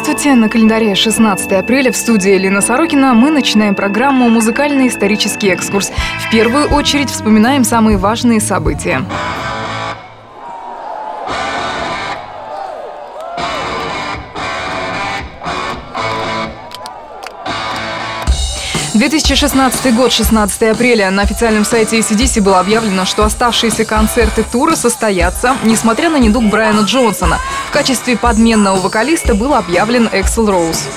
Здравствуйте! На календаре 16 апреля в студии Лина Сорокина мы начинаем программу «Музыкальный-исторический экскурс». В первую очередь вспоминаем самые важные события. 2016 год, 16 апреля. На официальном сайте ACDC было объявлено, что оставшиеся концерты тура состоятся, несмотря на недуг Брайана Джонсона. В качестве подменного вокалиста был объявлен Эксел Роуз.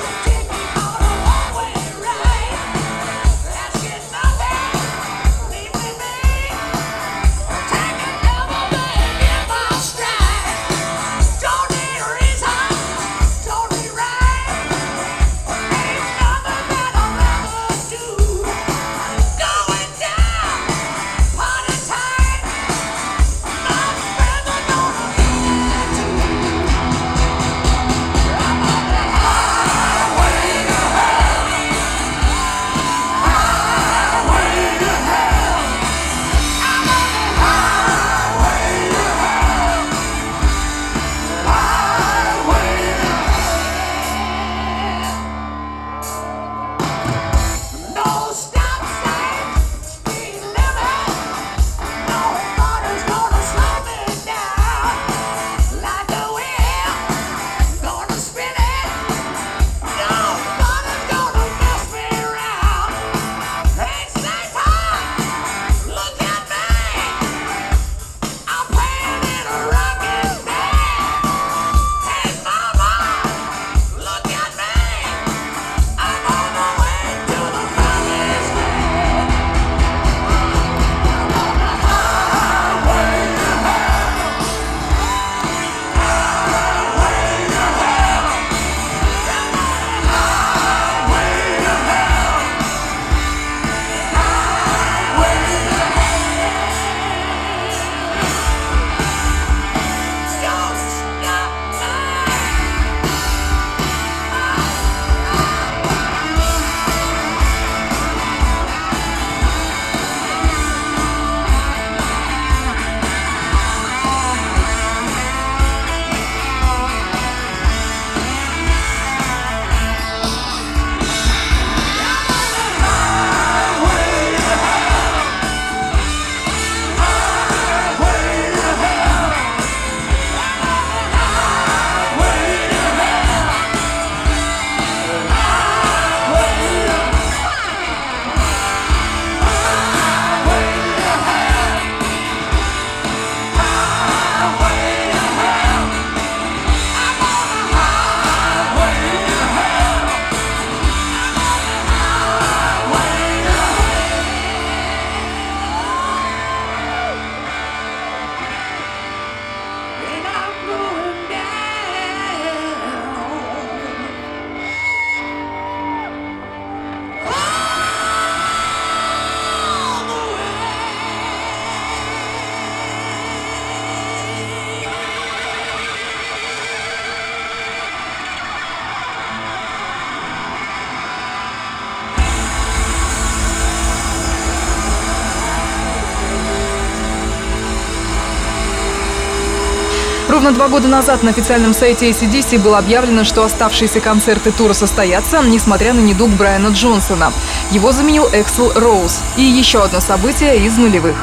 Ровно два года назад на официальном сайте ACDC было объявлено, что оставшиеся концерты тура состоятся, несмотря на недуг Брайана Джонсона. Его заменил Эксел Роуз. И еще одно событие из нулевых.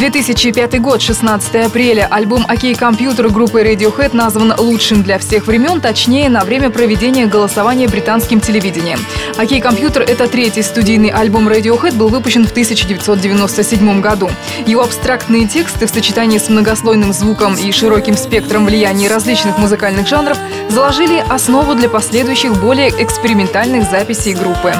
2005 год, 16 апреля. Альбом «Окей, компьютер» группы Radiohead назван лучшим для всех времен, точнее, на время проведения голосования британским телевидением. «Окей, компьютер» — это третий студийный альбом Radiohead, был выпущен в 1997 году. Его абстрактные тексты в сочетании с многослойным звуком и широким спектром влияния различных музыкальных жанров заложили основу для последующих более экспериментальных записей группы.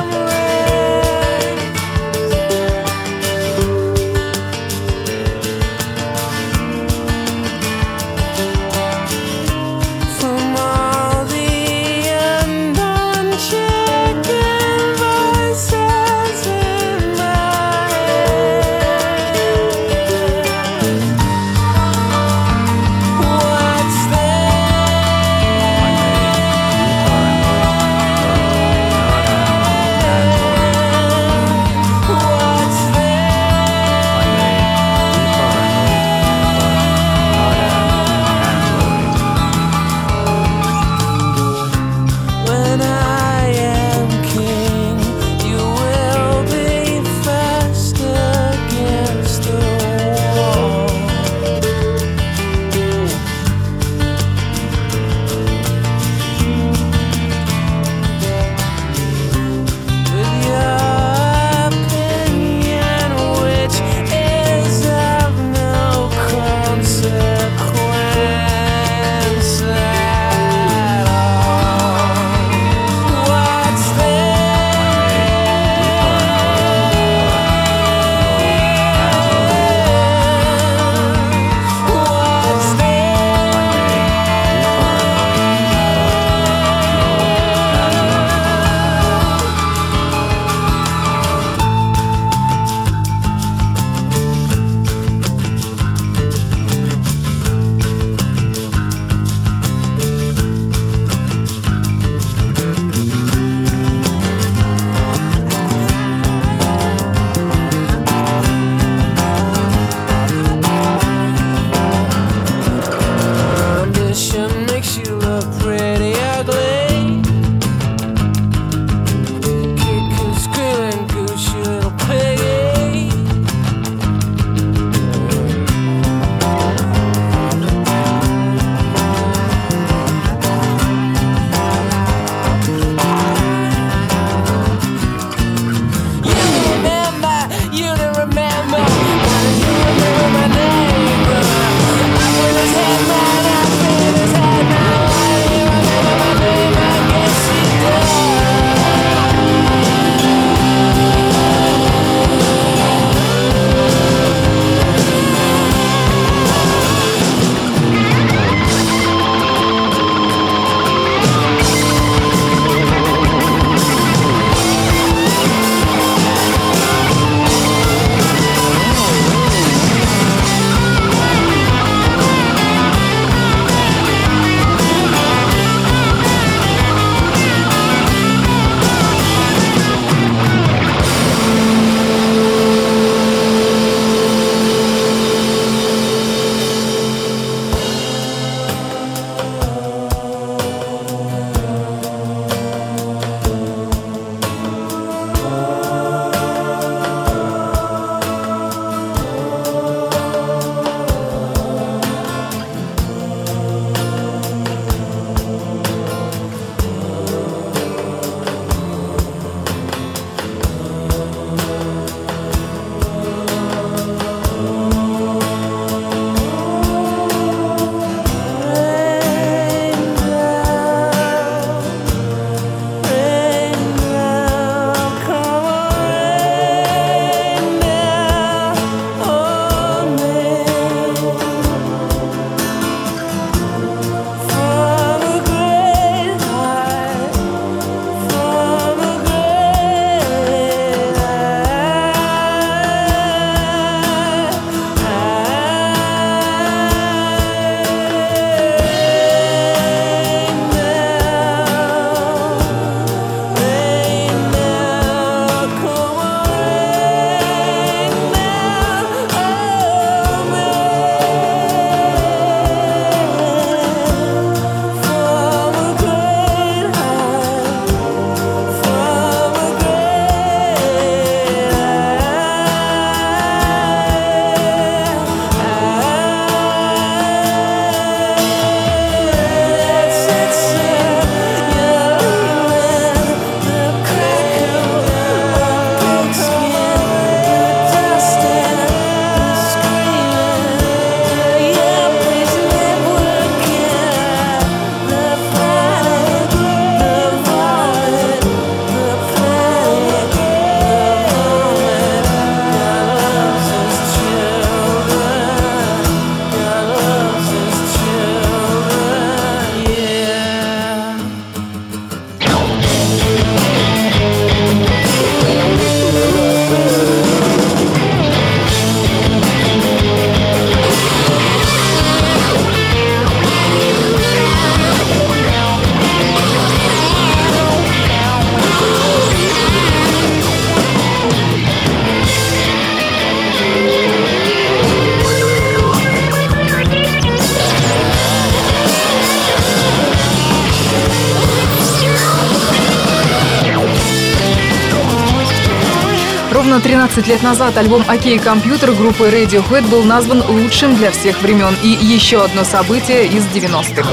Ровно 13 лет назад альбом «Окей, компьютер» группы Radiohead был назван лучшим для всех времен. И еще одно событие из 90-х.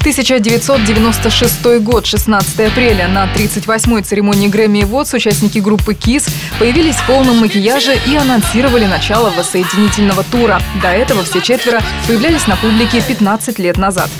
1996 год, 16 апреля. На 38-й церемонии Грэмми Awards участники группы KISS появились в полном макияже и анонсировали начало воссоединительного тура. До этого все четверо появлялись на публике 15 лет назад.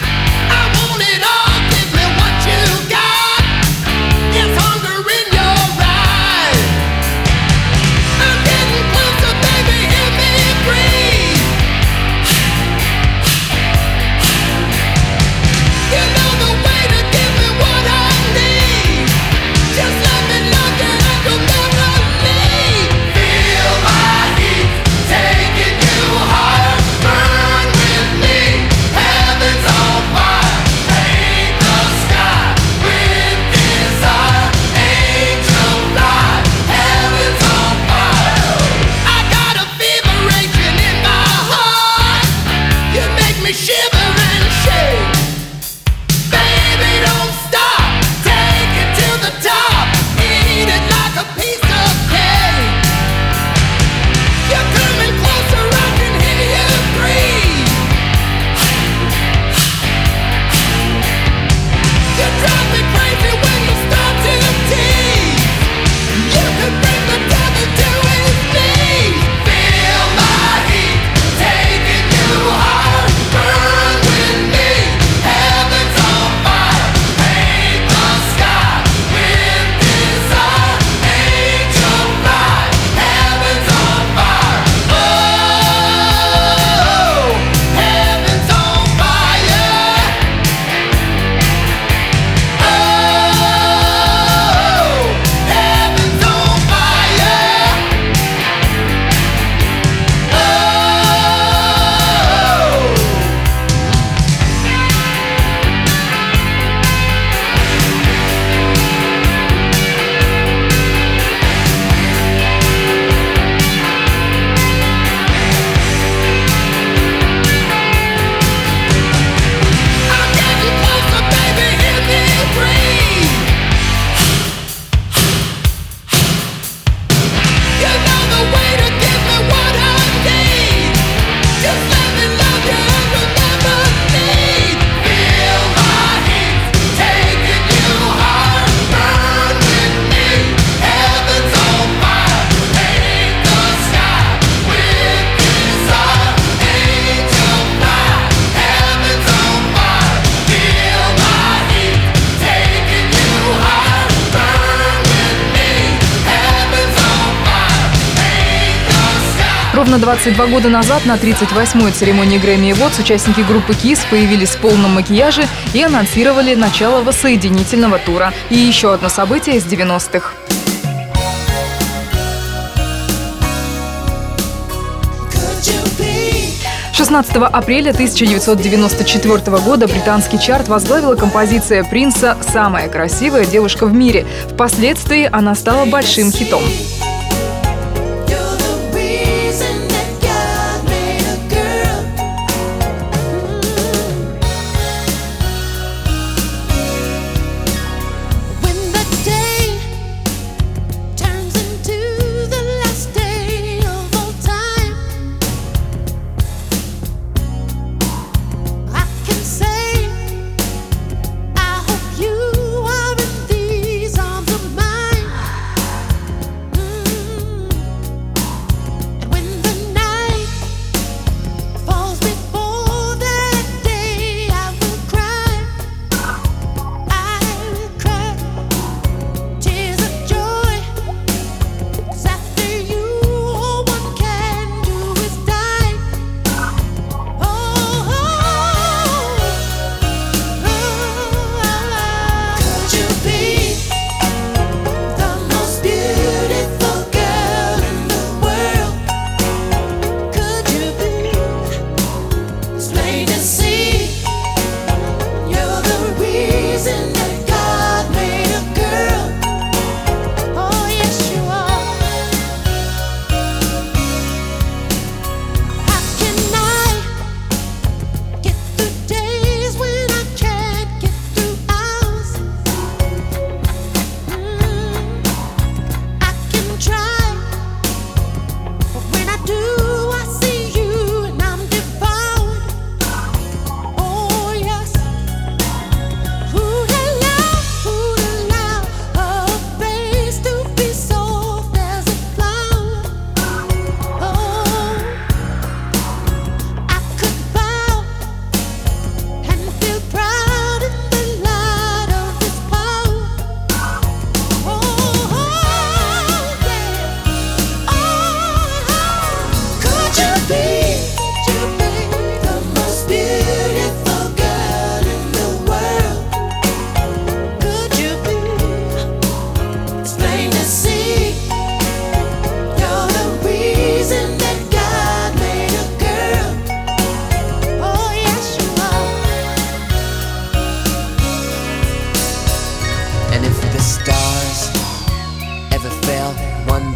Ровно 22 года назад на 38-й церемонии Грэмми Awards участники группы KISS появились в полном макияже и анонсировали начало воссоединительного тура. И еще одно событие из 90-х. 16 апреля 1994 года британский чарт возглавила композиция Принца «Самая красивая девушка в мире». Впоследствии она стала большим хитом.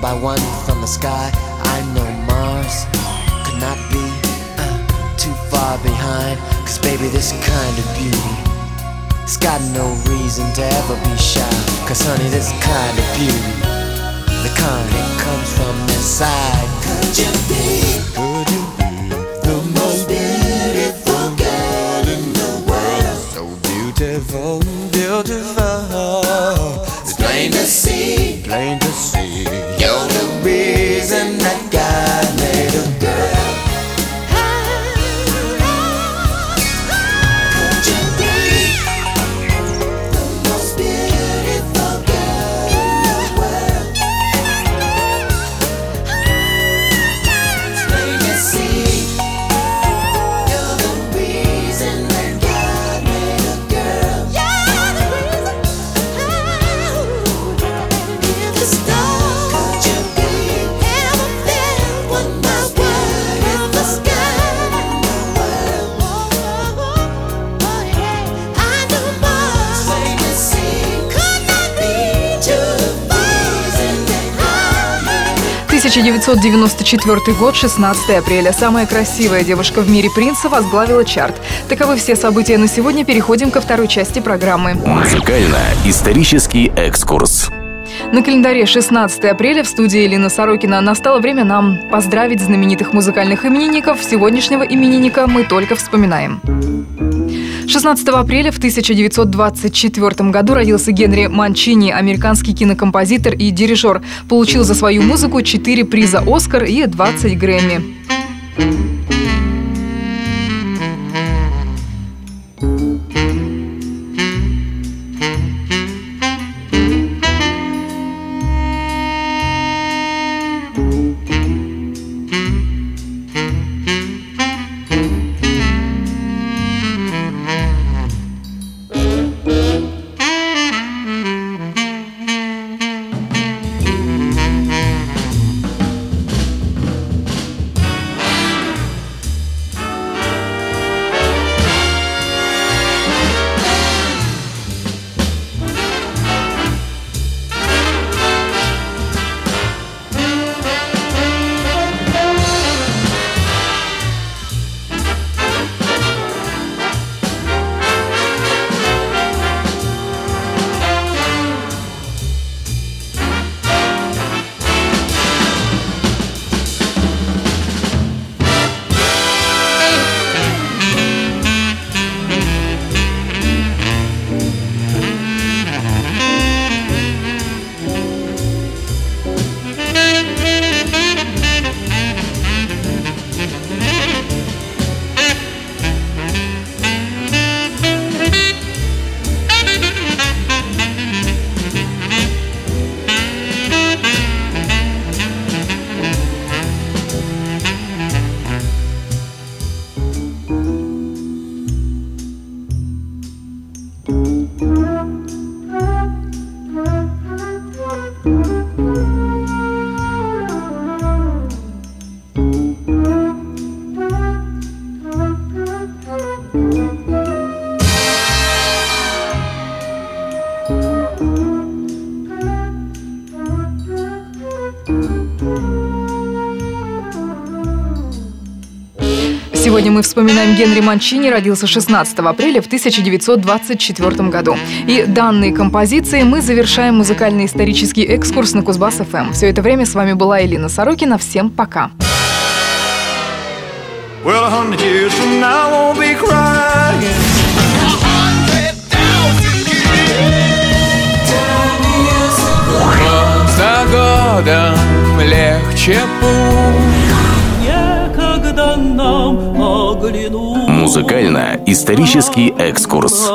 By one from the sky. I know Mars could not be uh, too far behind. Cause baby, this kind of beauty. It's got no reason to ever be shy. Cause honey, this kind of beauty, the kind that comes from inside. Could you be? 1994 год, 16 апреля. Самая красивая девушка в мире принца возглавила чарт. Таковы все события на сегодня. Переходим ко второй части программы. Музыкально-исторический экскурс. На календаре 16 апреля в студии Элина Сорокина настало время нам поздравить знаменитых музыкальных именинников. Сегодняшнего именинника мы только вспоминаем. 16 апреля в 1924 году родился Генри Манчини, американский кинокомпозитор и дирижер. Получил за свою музыку 4 приза «Оскар» и 20 Грэмми. Сегодня мы вспоминаем Генри Манчини, родился 16 апреля в 1924 году. И данной композицией мы завершаем музыкальный исторический экскурс на Кузбасс-ФМ. Все это время с вами была Элина Сорокина. Всем пока. Well, a hundred years from now, I won't be crying. Год за годом легче путь Музыкально-исторический экскурс.